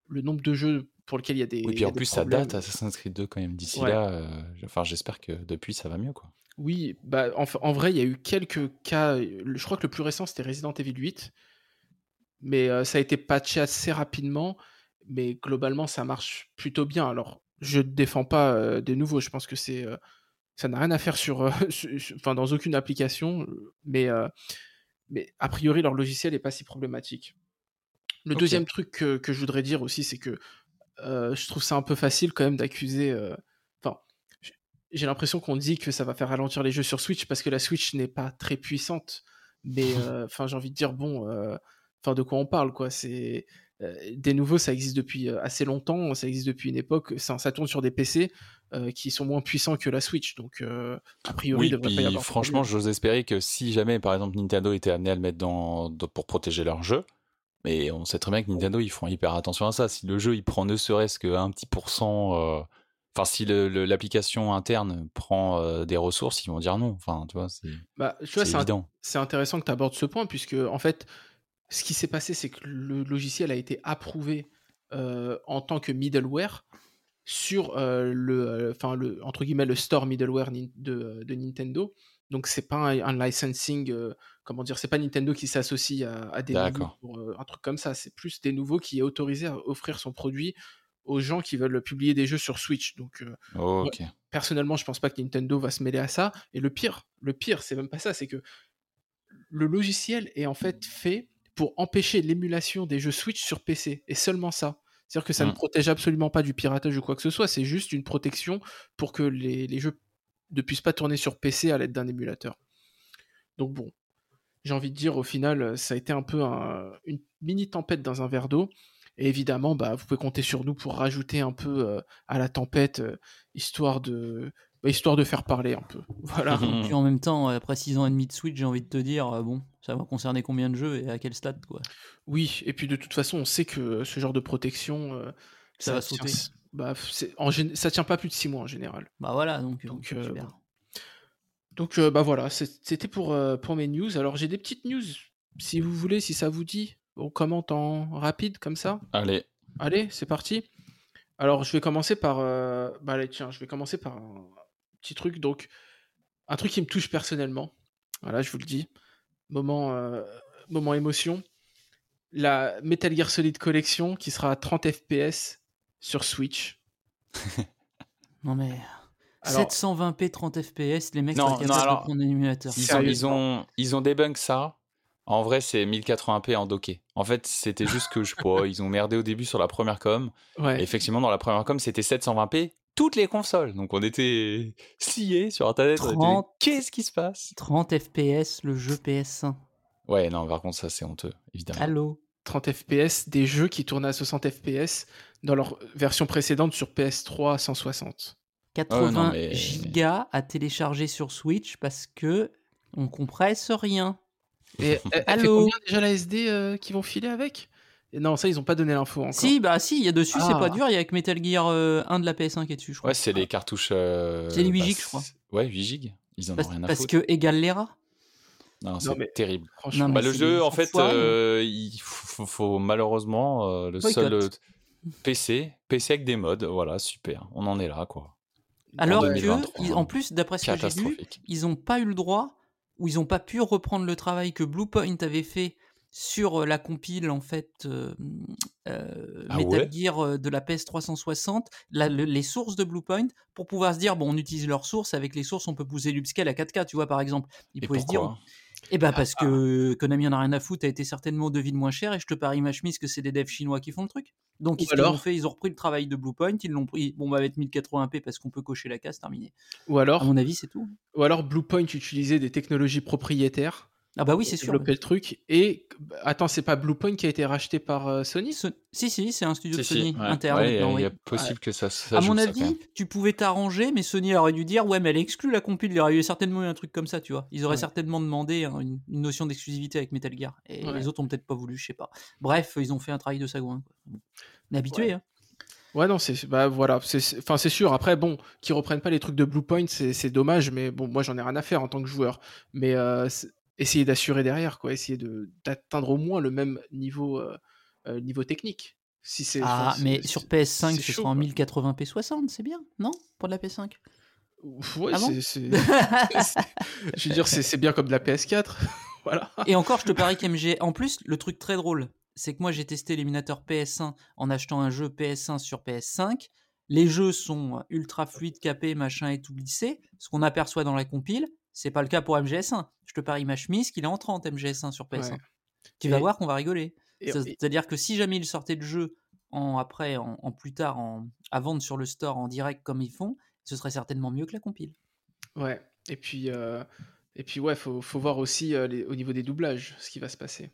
le nombre de jeux pour lesquels il y a des. Oui, puis en plus, ça date Assassin's Creed 2 quand même. D'ici Ouais. là, euh, enfin, j'espère que depuis, ça va mieux, quoi. Oui, bah, en, en vrai, il y a eu quelques cas. Je crois que le plus récent, c'était Resident Evil 8. Mais euh, ça a été patché assez rapidement. Mais globalement, ça marche plutôt bien. Alors, je ne défends pas des nouveaux. Je pense que c'est. ça n'a rien à faire sur, euh, enfin, dans aucune application. Mais, euh, mais a priori, leur logiciel n'est pas si problématique. Le deuxième truc que, que je voudrais dire aussi, c'est que euh, je trouve ça un peu facile quand même d'accuser. euh, Enfin, j'ai l'impression qu'on dit que ça va faire ralentir les jeux sur Switch parce que la Switch n'est pas très puissante. Mais euh, enfin, j'ai envie de dire bon, enfin de quoi on parle quoi C'est des nouveaux, ça existe depuis euh, assez longtemps, ça existe depuis une époque. Ça, ça tourne sur des PC euh, qui sont moins puissants que la Switch, donc euh, a priori, Oui, il devrait puis pas y avoir. franchement, j'ose espérer que si jamais, par exemple, Nintendo était amené à le mettre dans, dans- pour protéger leur jeu, mais on sait très bien que Nintendo, ils font hyper attention à ça. Si le jeu, il prend ne serait-ce qu'un petit pourcent, euh, enfin, si l'application interne prend euh, des ressources, ils vont dire non. Enfin, tu vois, c'est Bah, évident. c'est intéressant que tu abordes ce point, puisque en fait, ce qui s'est passé, c'est que le logiciel a été approuvé euh, en tant que middleware sur euh, le, euh, enfin le entre guillemets le store middleware de, de Nintendo. Donc c'est pas un, un licensing, comment dire, c'est pas Nintendo qui s'associe à, à des nouveaux D'accord. pour un truc comme ça. C'est plus des nouveaux qui est autorisé à offrir son produit aux gens qui veulent publier des jeux sur Switch. Donc Ok. personnellement, je pense pas que Nintendo va se mêler à ça. Et le pire, le pire, c'est même pas ça, c'est que le logiciel est en fait fait pour empêcher l'émulation des jeux Switch sur PC. Et seulement ça. C'est-à-dire que ça ne Mm. protège absolument pas du piratage ou quoi que ce soit. C'est juste une protection pour que les, les jeux ne puissent pas tourner sur PC à l'aide d'un émulateur. Donc bon, j'ai envie de dire au final, ça a été un peu un- une mini tempête dans un verre d'eau. Et évidemment, bah, vous pouvez compter sur nous pour rajouter un peu euh, à la tempête, euh, histoire de bah, histoire de faire parler un peu. Voilà. Puis en même temps, après 6 ans et demi de Switch, j'ai envie de te dire, euh, bon, ça va concerner combien de jeux et à quel stade, quoi. Oui, et puis de toute façon, on sait que ce genre de protection, euh, Ça va tient- sauter. bah, en gén- ça tient pas plus de 6 mois en général. Bah voilà, donc, euh, Donc, euh, super. bon. Donc euh, bah voilà, c'était pour, euh, pour mes news. Alors j'ai des petites news, si vous voulez, si ça vous dit. On commente en rapide comme ça. Allez. Allez, c'est parti. Alors, je vais commencer par. euh, Bah, allez, tiens, je vais commencer par un petit truc. Donc, un truc qui me touche personnellement. Voilà, je vous le dis. Moment, euh, moment émotion. La Metal Gear Solid Collection qui sera à 30 FPS sur Switch. Non mais. Alors- 720p 30 fps, les mecs Non, non, alors, de prendre un émulateur. Ils ont, ils, ont, ils ont débunk ça. En vrai, c'est 1080p en docké. En fait, c'était juste que je sais pas, ils ont merdé au début sur la première com. Et Ouais. effectivement, dans la première com, c'était 720p toutes les consoles. Donc on était sciés sur internet. on était, 30. Qu'est-ce qui se passe? 30 fps, le jeu PS1. Ouais, non, par contre, ça c'est honteux, évidemment. Allô? 30 FPS, des jeux qui tournaient à 60 FPS dans leur version précédente sur PS3 160. 80 non, mais- gigas à télécharger sur Switch parce que on compresse rien. Et elle, elle fait Allô? combien déjà la SD euh, qui vont filer avec? Non, ça, ils ont pas donné l'info encore. Si, bah si, il y a dessus, c'est Ah. pas dur, il y a avec Metal Gear euh, 1 de la PS1 qui est dessus, je crois. Ouais, c'est les cartouches. euh, C'est les 8 bah, gigs, je crois. Ouais, 8 gigs. Ils en ont parce rien à parce foutre. que égale les rats. Non, c'est mais- terrible. Franchement, Non, Bah, le jeu, en fait, euh, il faut, faut- malheureusement euh, le Boycott. seul euh, PC, PC avec des mods, voilà, super. On en est là, quoi. Alors que, 2023, ils- en plus, d'après ce que j'ai lu, ils n'ont pas eu le droit ou ils n'ont pas pu reprendre le travail que Bluepoint avait fait sur la compile en fait euh, euh, Ah Metal ouais? Gear de la PS 360, la- le- les sources de Bluepoint pour pouvoir se dire bon on utilise leurs sources avec les sources on peut pousser l'upscale à 4K tu vois par exemple. Ils Et pouvaient se dire pourquoi? eh ben parce que Konami en a rien à foutre a été certainement de moins cher et je te parie ma chemise que c'est des devs chinois qui font le truc. Donc ils, ont fait ils ont repris le travail de Bluepoint ils l'ont pris bon bah avec 1080p parce qu'on peut cocher la case terminé. Ou à alors, mon avis c'est tout. ou alors Bluepoint utilisait des technologies propriétaires ah bah oui c'est sûr développer le truc. Et attends, c'est pas Bluepoint qui a été racheté par euh, Sony? So- Si, si, c'est un studio Si, de si, Sony ouais. interne. Ouais, il oui. possible que ça, ça à mon ça, avis, tu pouvais t'arranger, mais Sony aurait dû dire ouais, mais elle exclut la compile. Il y aurait eu certainement eu un truc comme ça, tu vois. Ils auraient Ouais. certainement demandé hein, une, une notion d'exclusivité avec Metal Gear. Et Ouais. les autres ont peut-être pas voulu, je sais pas. Bref, ils ont fait un travail de sagouin. quoi. On est habitué, Ouais. hein. Ouais, non, c'est bah voilà, c'est enfin c'est sûr. Après, bon, qu'ils reprennent pas les trucs de Bluepoint, c'est c'est dommage, mais bon, moi j'en ai rien à faire en tant que joueur. Mais euh, c'est- essayer d'assurer derrière, quoi, essayer d'atteindre au moins le même niveau euh, niveau technique. Si c'est Ah, enfin, mais sur c'est- PS5, c'est ce sera en quoi. 1080p 60, c'est bien, non Pour de la PS5 Ouf, Ouais, Ah bon? c'est- je veux dire, c'est bien comme de la PS4, voilà. Et encore, je te parie qu'MG. En plus, le truc très drôle, c'est que moi j'ai testé l'émulateur PS1 en achetant un jeu PS1 sur PS5. Les jeux sont ultra fluides, capés, machin et tout lissé. Ce qu'on aperçoit dans la compile, c'est pas le cas pour MGS1. Je te parie ma chemise qu'il est en 30 MGS1 sur PS1. Ouais. Tu vas voir qu'on va rigoler. Et- C'est-à-dire que si jamais ils sortaient le jeu en après, en, en plus tard, en, à vendre sur le store en direct comme ils font, ce serait certainement mieux que la compile. Ouais. Et puis euh, et puis ouais, faut faut voir aussi euh, les- au niveau des doublages ce qui va se passer.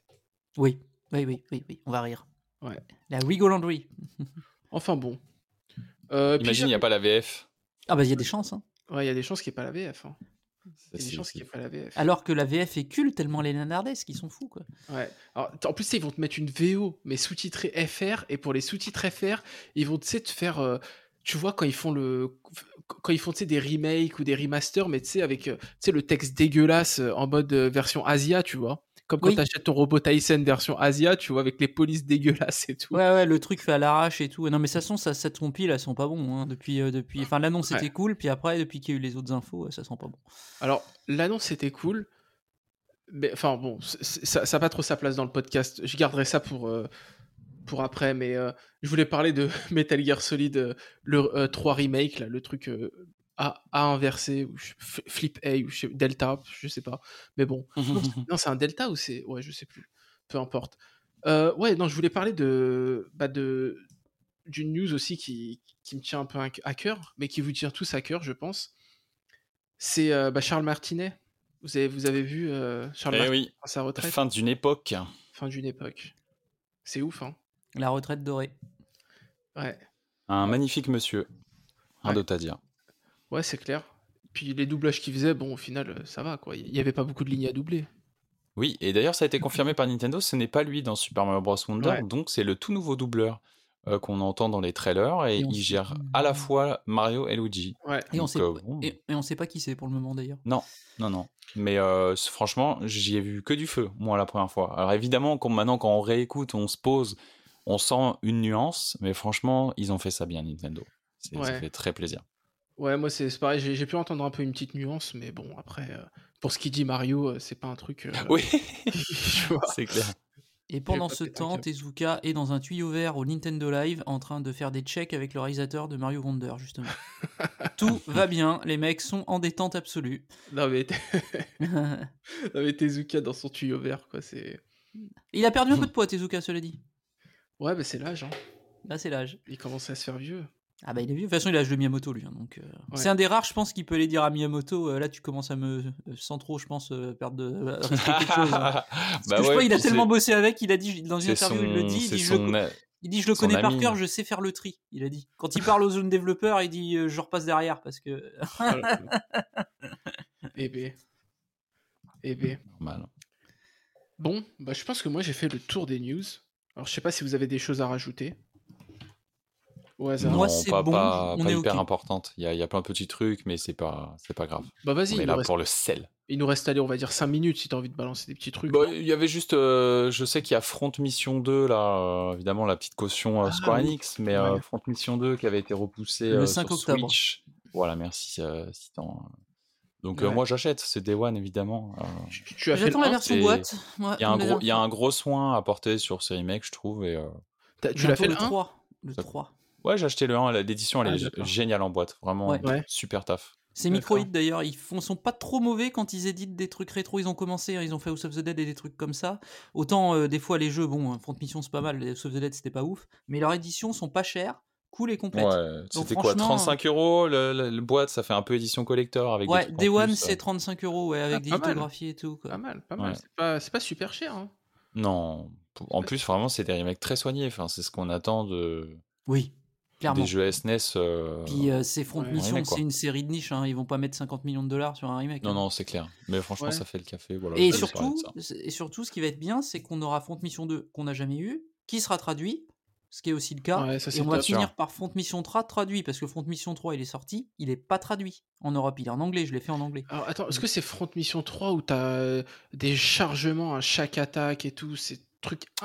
Oui, oui, oui, oui, oui. on va rire. Ouais. La rigolanderie. Enfin bon. Euh, Imagine, il n'y a pas la VF. Ah bah il y a des chances. hein. Ouais, il y a des chances qu'il n'y ait pas la VF. hein. Il y a C'est- des chances qu'il n'y ait pas la VF. Alors que la VF est culte tellement les nanardesques, ils sont fous quoi. Ouais. Alors, t- en plus, ils vont te mettre une VO, mais sous-titrée FR, et pour les sous-titres FR, ils vont te faire. euh, tu vois, quand ils font le. Quand ils font des remakes ou des remasters, mais tu sais, avec euh, tu sais, le texte dégueulasse euh, en mode version Asia, tu vois. Comme quand Oui. t'achètes ton robot Tyson version Asia, tu vois, avec les polices dégueulasses et tout. Ouais, ouais, le truc fait à l'arrache et tout. Non, mais ça sent, ça, cette compile, elles sont pas bons. Hein, depuis, euh, depuis... Enfin, l'annonce Ouais. était cool, puis après, depuis qu'il y a eu les autres infos, ça sent pas bon. Alors, l'annonce c'était cool. Mais enfin, bon, ça n'a pas trop sa place dans le podcast. Je garderai ça pour, euh, pour après. Mais euh, je voulais parler de Metal Gear Solid, le euh, 3 remake, là, le truc A, A inversé, ou Flip A, ou je sais- Delta, je sais pas. Mais bon. Non, c'est- un Delta ou c'est. Ouais, je sais plus. Peu importe. Euh, ouais, non, je voulais parler de. Bah, de d'une news aussi qui, qui me tient un peu à cœur, mais qui vous tient tous à cœur, je pense. C'est euh, bah, Charles Martinet. Vous avez, vous avez vu euh, Charles Eh Martinet oui, à sa retraite? Fin d'une époque. Fin d'une époque. C'est ouf, hein La retraite dorée. Ouais, Un magnifique monsieur. Un Ouais. d'autre à dire. Ouais c'est clair. Puis les doublages qu'il faisait, bon, au final, euh, ça va, quoi. Il n'y avait pas beaucoup de lignes à doubler. Oui, et d'ailleurs, ça a été confirmé par Nintendo, ce n'est pas lui dans Super Mario Bros. Wonder, Ouais. donc c'est le tout nouveau doubleur euh, qu'on entend dans les trailers, et il sait- gère à la fois Mario et Luigi. Ouais. Et on, Donc, sait, euh, bon. et, et on sait pas qui c'est pour le moment d'ailleurs. Non, non, non. Mais euh, franchement, j'y ai vu que du feu, moi, la première fois. Alors évidemment, quand, maintenant, quand on réécoute, on se pose, on sent une nuance, mais franchement, ils ont fait ça bien, Nintendo. C'est- Ça Ouais. fait très plaisir. Ouais, moi, c'est c'est pareil. J'ai j'ai pu entendre un peu une petite nuance, mais bon, après, euh, pour ce qu'il dit Mario, euh, c'est pas un truc. euh, Oui, c'est clair. Et pendant ce temps. Tezuka est dans un tuyau vert au Nintendo Live en train de faire des checks avec le réalisateur de Mario Wonder, justement. Tout va bien, les mecs sont en détente absolue. Non, mais, non, mais Tezuka dans son tuyau vert, quoi. C'est. Il a perdu un peu de poids, Tezuka, cela dit. Ouais, mais c'est l'âge, hein. Là, c'est l'âge. Il commence à se faire vieux. Ah bah il est vieux. De toute façon, il a l'âge de Miyamoto, lui. hein, donc, euh, Ouais. C'est un des rares, je pense, qui peut aller dire à Miyamoto, euh, là, tu commences à me... euh, Sans trop, je pense, euh, perdre de... euh, risquer quelque chose. hein. Parce Bah que je crois a tellement bossé avec, il a dit, dans une c'est interview, il le son- dit, il c'est dit, je le, son co- a- il dit, je le son connais par ami. cœur, je sais faire le tri, il a dit. Quand il parle aux zones développeurs, il dit, euh, je repasse derrière, parce que... Eh ben. Eh ben. Normal. Bon, bah, je pense que moi, j'ai fait le tour des news. Alors, je sais pas si vous avez des choses à rajouter. Hasard. Moi, non, c'est pas, bon, pas, on pas est hyper ok. importante. Il y a, il y a plein de petits trucs, mais c'est pas, c'est pas grave. Bah, vas-y, On est là reste- pour le sel. il nous reste, allez, on va dire 5 minutes si t'as envie de balancer des petits trucs. Bah, il y avait juste, euh, je sais qu'il y a Front Mission 2, là, euh, évidemment, la petite caution euh, Ah, Square. Enix, mais euh, Ouais. Front Mission 2 qui avait été repoussé Le euh, 5 sur octobre. Switch. Voilà, merci, euh, Citan. Donc, euh, Ouais. moi, j'achète, c'est Day One, évidemment. Euh, Tu, tu- tu as fait J'attends la version boîte. Il y, a un la gros, il y a un gros soin à porter sur ces remakes, je trouve. Et, euh, Tu l'as fait le le 1 3. Le Ça- 3. Ouais, j'ai acheté le 1, l'édition, elle Ah, est géniale en boîte. Vraiment, Ouais. Super taf. C'est D'accord. Microïd d'ailleurs, ils font, sont pas trop mauvais quand ils éditent des trucs rétro. Ils ont commencé, hein, ils ont fait House of the Dead et des trucs comme ça. Autant euh, des fois les jeux, bon, Front Mission c'est pas mal, House of the Dead c'était pas ouf, mais leurs éditions sont pas chères, cool et complètes. Ouais, c'était quoi franchement- 35 euros le, le- le boîte Ça fait un peu édition collector avec des Ouais, en Day One c'est euh. 35 euros, ouais, avec Ah, des lithographies et tout. Quoi. Pas mal, pas mal. Ouais. C'est pas, c'est pas super cher. Hein. Non, en plus, vraiment, c'est des remakes très soignés. Enfin, c'est ce qu'on attend de Oui, clairement. des jeux SNES. euh, Puis euh, c'est Front Ouais. Mission, c'est une série de niche, hein, ils vont pas mettre 50 millions de dollars sur un remake. Non, hein. non, c'est clair. Mais franchement, Ouais. ça fait le café. Voilà, Et surtout, et surtout, ce qui va être bien, c'est qu'on aura Front Mission 2 qu'on n'a jamais eu, qui sera traduit, ce qui est aussi le cas. Ouais, ça, Et c'est on va finir par Front Mission 3 traduit, parce que Front Mission 3 il est sorti, il est pas traduit en Europe, il est en anglais, je l'ai fait en anglais. Alors attends, est-ce que c'est Front Mission 3 où t'as euh, des chargements à chaque attaque et tout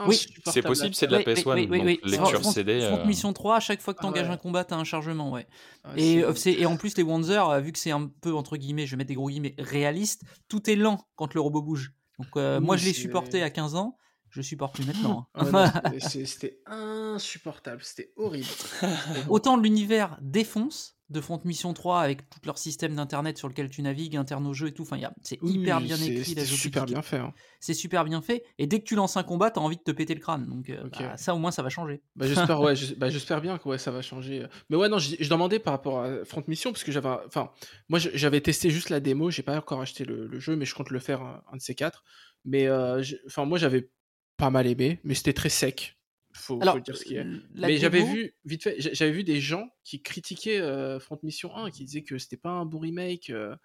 Oui. C'est possible, c'est de la Oui, oui, PS1. oui, oui, donc oui. lecture Front, CD. Front euh, Mission 3, à chaque fois que Ah tu engages ouais. un combat, t'as un chargement, ouais. Ah, Et, euh, et en plus, les Wanzer, euh, vu que c'est un peu, entre guillemets, je vais mettre des gros guillemets, réaliste, tout est lent quand le robot bouge. Donc euh, Oui, moi, je l'ai supporté à 15 ans, je supporte plus maintenant. hein. Ah ouais, c'était- c'est- insupportable, c'était horrible. Autant l'univers défonce de Front Mission 3 avec tout leur système d'internet sur lequel tu navigues, interne au jeu et tout. Enfin, c'est Oui, hyper bien c'est- écrit. c'était super bien fait. hein. C'est super bien fait. Et dès que tu lances un combat, t'as envie de te péter le crâne. Donc euh, bah, ça, au moins, ça va changer. Bah, j'espère ouais, bah, j'espère bien que ouais, ça va changer. Mais ouais, non, je, je demandais par rapport à Front Mission parce que j'avais, enfin, moi j'avais testé juste la démo, j'ai pas encore acheté le, le jeu, mais je compte le faire un, un de ces quatre. Mais euh, enfin, moi j'avais pas mal aimé, mais c'était très sec. Faut, Alors, faut dire ce qui est. la mais j'avais vu, vite fait, j'a- j'avais vu des gens qui critiquaient euh, Front Mission 1, qui disaient que c'était pas un bon remake. euh.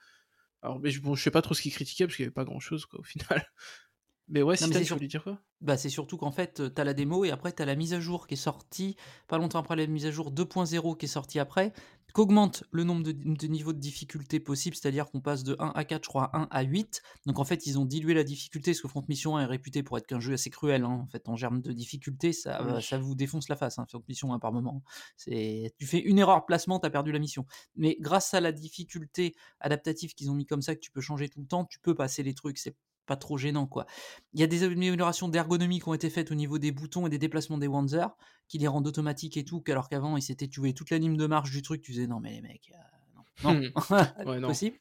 Alors, mais je, bon, je sais pas trop ce qu'ils critiquaient parce qu'il y avait pas grand chose quoi au final. Mais ouais, tu c'est dire quoi? Bah, c'est surtout qu'en fait, euh, t'as la démo et après, t'as la mise à jour qui est sortie, pas longtemps après la mise à jour 2.0 qui est sortie après. Qu'augmente le nombre de, de niveaux de difficulté possible, c'est-à-dire qu'on passe de 1 à 4, je crois, à 1 à 8. Donc en fait, ils ont dilué la difficulté, parce que Front Mission 1 est réputé pour être qu'un jeu assez cruel, hein, en fait, en germe de difficulté, ça, Oui. ça vous défonce la face, hein, Front Mission 1 par moment. C'est, tu fais une erreur placement, t'as perdu la mission. Mais grâce à la difficulté adaptative qu'ils ont mis comme ça, que tu peux changer tout le temps, tu peux passer les trucs, c'est pas trop gênant, quoi. Il y a des améliorations d'ergonomie qui ont été faites au niveau des boutons et des déplacements des Wanzer, qui les rendent automatiques et tout, alors qu'avant, ils s'étaient, tu voyais toute l'anime de marche du truc, tu disais non, mais les mecs, euh, non, non, Ouais, non. possible.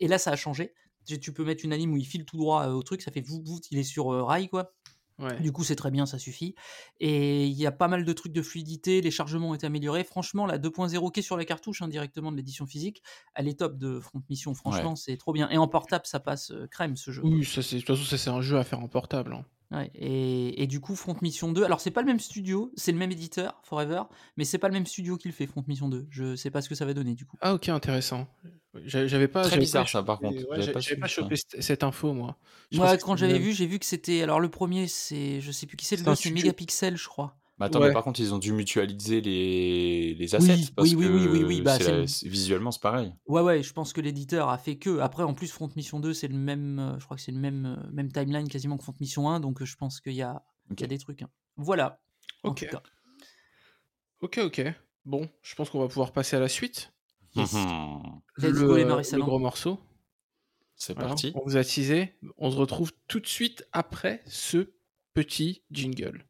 Et là, ça a changé. Tu tu peux mettre une anime où il file tout droit euh, au truc, ça fait vous, vous, il est sur euh, rail, quoi. Ouais. Du coup, c'est très bien, ça suffit. Et il y a pas mal de trucs de fluidité, les chargements ont été améliorés. Franchement, la 2.0 qui est sur la cartouche hein, directement de l'édition physique, elle est top de Front Mission. Franchement, c'est trop bien. Et en portable, ça passe euh, crème ce jeu. Oui, ça, de toute façon, ça, c'est un jeu à faire en portable. hein. Ouais, et, et du coup, Front Mission 2, alors c'est pas le même studio, c'est le même éditeur, Forever, mais c'est pas le même studio qui le fait, Front Mission 2. Je sais pas ce que ça va donner du coup. Ah, ok, intéressant. J'avais pas. Très bizarre, pas ça, par chopé- contre. ouais, J'avais pas suivi ça. chopé cette, info, moi. Moi, quand j'avais vu, j'ai vu que c'était. Alors le premier, c'est. Je sais plus qui c'est, le C'est un 2, c'est studio. Megapixel, je crois. Mais attends, Ouais. mais par contre, ils ont dû mutualiser les, les assets. Oui, parce oui, oui, que oui, oui, oui, bah, visuellement, c'est pareil. Ouais, ouais, je pense que l'éditeur a fait que. Après, en plus, Front Mission 2, c'est le même. euh, Je crois que c'est le même, euh, même timeline quasiment que Front Mission 1, donc euh, je pense qu'il y a, il y a des trucs. hein. Voilà. en Ok. tout cas. Ok, ok. Bon, je pense qu'on va pouvoir passer à la suite. Yes. Mhm. Let's le, go, les le gros morceau. C'est Voilà, parti. On vous a teasé. On se retrouve tout de suite après ce petit jingle.